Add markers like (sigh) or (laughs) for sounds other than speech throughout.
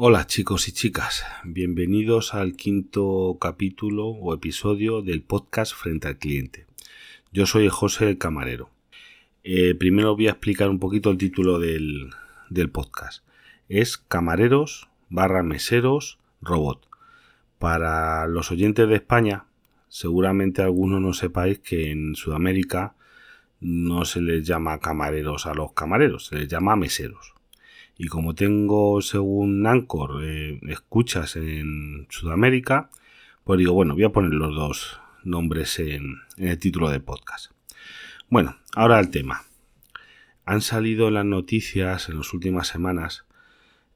Hola chicos y chicas, bienvenidos al quinto capítulo o episodio del podcast Frente al Cliente. Yo soy José el Camarero. Eh, primero voy a explicar un poquito el título del, del podcast. Es Camareros barra Meseros Robot. Para los oyentes de España, seguramente algunos no sepáis que en Sudamérica no se les llama camareros a los camareros, se les llama meseros. Y como tengo, según Anchor, eh, escuchas en Sudamérica, pues digo, bueno, voy a poner los dos nombres en, el título del podcast. Bueno, ahora el tema. Han salido las noticias en las últimas semanas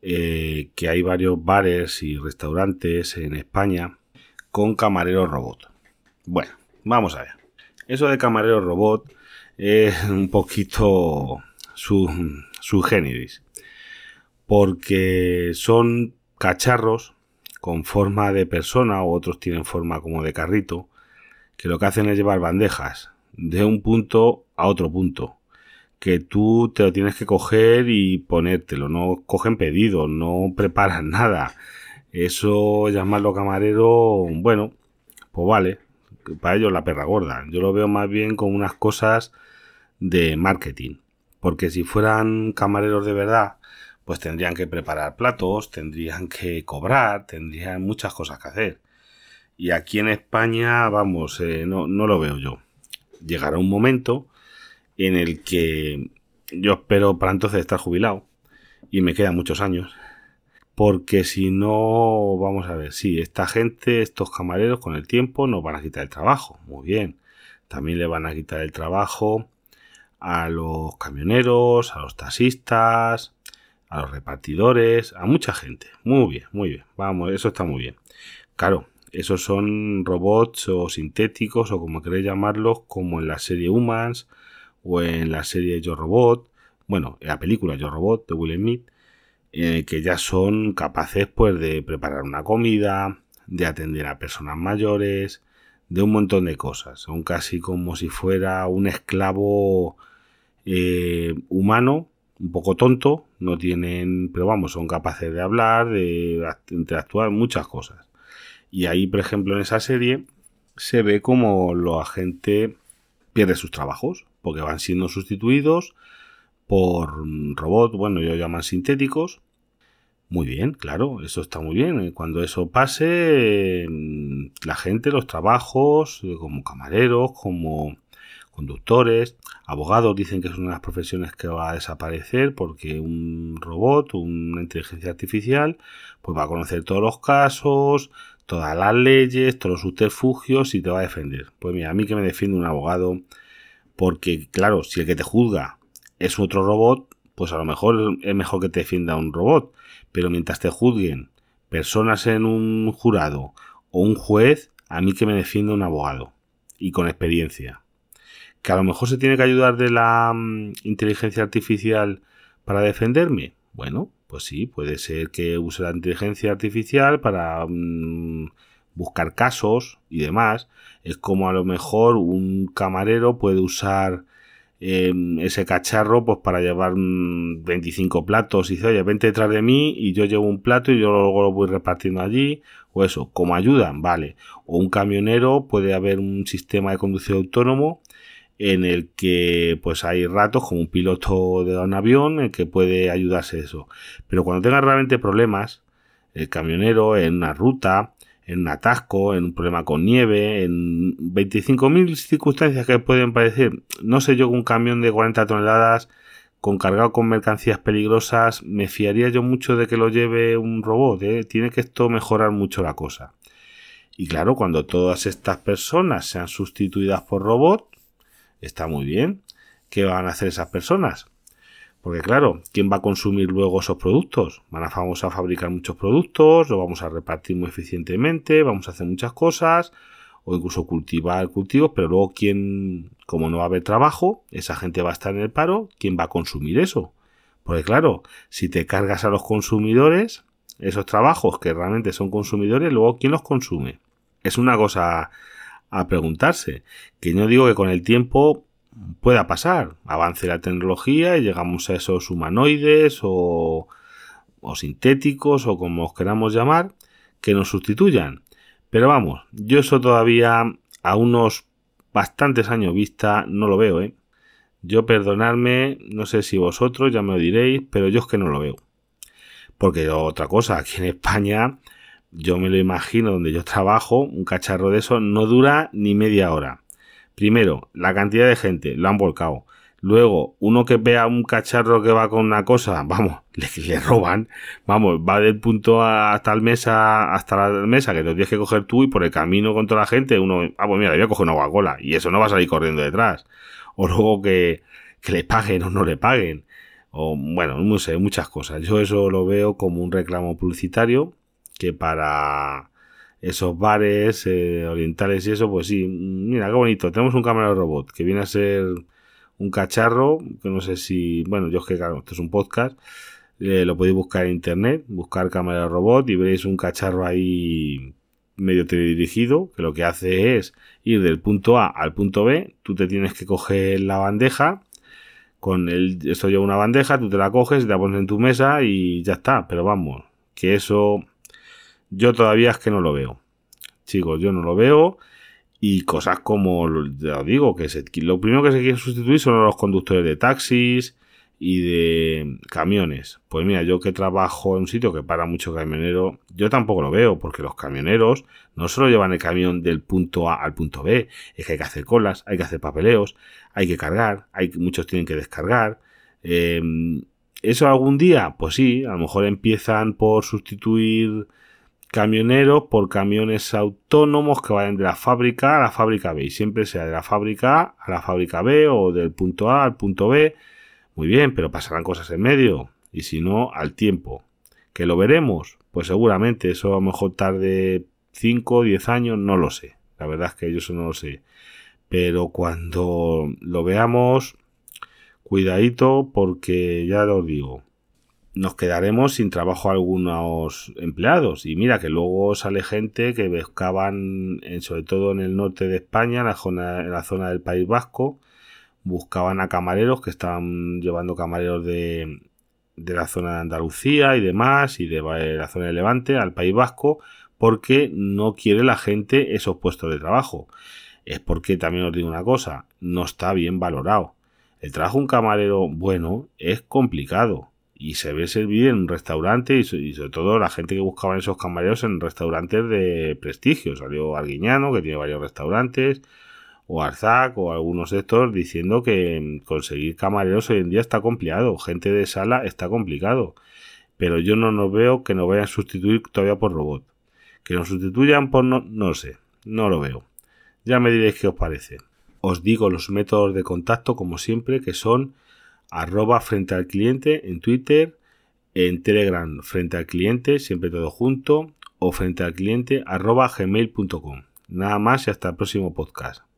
eh, que hay varios bares y restaurantes en España con camareros robot. Bueno, vamos a ver. Eso de camarero robot es un poquito su, su porque son cacharros con forma de persona o otros tienen forma como de carrito que lo que hacen es llevar bandejas de un punto a otro punto que tú te lo tienes que coger y ponértelo. No cogen pedido no preparan (laughs) nada. Eso llamarlo camarero bueno pues vale para ellos la perra gorda. Yo lo veo más bien como unas cosas de marketing porque si fueran camareros de verdad pues tendrían que preparar platos, tendrían que cobrar, tendrían muchas cosas que hacer. Y aquí en España, vamos, eh, no, no lo veo yo. Llegará un momento en el que yo espero para entonces estar jubilado y me quedan muchos años. Porque si no, vamos a ver, sí, esta gente, estos camareros con el tiempo nos van a quitar el trabajo. Muy bien. También le van a quitar el trabajo a los camioneros, a los taxistas, a los repartidores, a mucha gente. Muy bien, muy bien. Vamos, eso está muy bien. Claro, esos son robots o sintéticos o como queréis llamarlos, como en la serie Humans o en la serie Yo Robot, bueno, en la película Yo Robot de Will Smith, eh, que ya son capaces pues de preparar una comida, de atender a personas mayores, de un montón de cosas. Son casi como si fuera un esclavo eh, humano un poco tonto, no tienen, pero vamos, son capaces de hablar, de interactuar, muchas cosas. Y ahí, por ejemplo, en esa serie se ve como los agentes pierden sus trabajos, porque van siendo sustituidos por robots, bueno, ellos llaman sintéticos. Muy bien, claro, eso está muy bien. Cuando eso pase, la gente, los trabajos, como camareros, como conductores, abogados dicen que es una de las profesiones que va a desaparecer porque un robot, una inteligencia artificial, pues va a conocer todos los casos, todas las leyes, todos los subterfugios y te va a defender. Pues mira, a mí que me defiende un abogado, porque claro, si el que te juzga es otro robot, pues a lo mejor es mejor que te defienda un robot, pero mientras te juzguen personas en un jurado o un juez, a mí que me defienda un abogado y con experiencia que a lo mejor se tiene que ayudar de la mm, inteligencia artificial para defenderme. Bueno, pues sí, puede ser que use la inteligencia artificial para mm, buscar casos y demás. Es como a lo mejor un camarero puede usar em, ese cacharro pues para llevar 25 mm, platos y dice, oye, vente detrás de mí y yo llevo un plato y yo luego lo voy repartiendo allí. O eso, como ayuda, vale. O un camionero puede haber un sistema de conducción autónomo en el que pues hay ratos como un piloto de un avión en que puede ayudarse eso. Pero cuando tenga realmente problemas, el camionero en una ruta, en un atasco, en un problema con nieve, en 25.000 circunstancias que pueden parecer, no sé yo, un camión de 40 toneladas con cargado con mercancías peligrosas, me fiaría yo mucho de que lo lleve un robot, ¿eh? tiene que esto mejorar mucho la cosa. Y claro, cuando todas estas personas sean sustituidas por robots, está muy bien. ¿Qué van a hacer esas personas? Porque claro, ¿quién va a consumir luego esos productos? Van a, vamos a fabricar muchos productos, lo vamos a repartir muy eficientemente, vamos a hacer muchas cosas, o incluso cultivar cultivos, pero luego quién, como no va a haber trabajo, esa gente va a estar en el paro, ¿quién va a consumir eso? Porque claro, si te cargas a los consumidores, esos trabajos que realmente son consumidores, luego ¿quién los consume? Es una cosa a preguntarse. Que no digo que con el tiempo pueda pasar, avance la tecnología y llegamos a esos humanoides o o sintéticos o como os queramos llamar, que nos sustituyan. Pero vamos, yo eso todavía a unos bastantes años vista no lo veo, ¿eh? Yo perdonadme, no sé si vosotros ya me lo diréis, pero yo es que no lo veo. Porque otra cosa, aquí en España, yo me lo imagino donde yo trabajo, un cacharro de eso no dura ni media hora. Primero, la cantidad de gente lo han volcado. Luego, uno que vea un cacharro que va con una cosa, (laughs) vamos, le, roban, vamos, va del punto hasta la mesa, hasta la mesa que te tienes que coger tú y por el camino con toda la gente, uno, ah, pues mira, voy a coger una Coca-Cola y eso no va a salir corriendo detrás. O luego que, que le paguen o no le paguen. O bueno, no sé, muchas cosas. Yo eso lo veo como un reclamo publicitario que para esos bares eh, orientales y eso, pues sí, mira, qué bonito. Tenemos un cámara robot que viene a ser un cacharro, que no sé si, bueno, yo es que claro, esto es un podcast, eh, lo podéis buscar en internet, buscar cámara robot y veréis un cacharro ahí medio teledirigido, que lo que hace es ir del punto A al punto B, tú te tienes que coger la bandeja, con el, esto lleva una bandeja, tú te la coges, la pones en tu mesa y ya está, pero vamos, que eso yo todavía es que no lo veo. Chicos, yo no lo veo y cosas como, ya digo, que lo primero que se quiere sustituir son los conductores de taxis y de camiones. Pues mira, yo que trabajo en un sitio que para mucho camionero, yo tampoco lo veo, porque los camioneros no solo llevan el camión del punto A al punto B, es que hay que hacer colas, hay que hacer papeleos, hay que cargar, hay, muchos tienen que descargar. Em, ¿Eso algún día? Pues sí, a lo mejor empiezan por sustituir camioneros por camiones autónomos que vayan de la fábrica a la fábrica B y siempre sea de la fábrica A a la fábrica B o del punto A al punto B. Muy bien, pero pasarán cosas en medio y si no, al tiempo. ¿Que lo veremos? Pues seguramente, eso a lo mejor tarde 5 o 10 años, no lo sé. La verdad es que yo eso no lo sé. Pero cuando lo veamos, cuidadito porque ya lo digo, nos quedaremos sin trabajo algunos empleados. Y mira que luego sale gente que buscaban, sobre todo en el norte de España, en la zona, la zona del País Vasco, buscaban a camareros que estaban llevando camareros de, de la zona de Andalucía y demás, y de la zona de Levante al País Vasco, porque no quiere la gente esos puestos de trabajo. Es porque también os digo una cosa, no está bien valorado. El trabajo de un camarero bueno es complicado y se ve servir en un restaurante y, sobre todo la gente que buscaba esos camareros en restaurantes de prestigio. Salió Arguiñano, que tiene varios restaurantes, o Arzac, o algunos de estos, diciendo que conseguir camareros hoy en día está complicado. Gente de sala está complicado. Pero yo no nos veo que nos vayan a sustituir todavía por robot. Que nos sustituyan por no, no sé, no lo veo. Ya me diréis qué os parece. Os digo los métodos de contacto, como siempre, que son arroba frente al cliente en Twitter, en Telegram frente al cliente, siempre todo junto, o frente al cliente arroba gmail.com. Nada más y hasta el próximo podcast.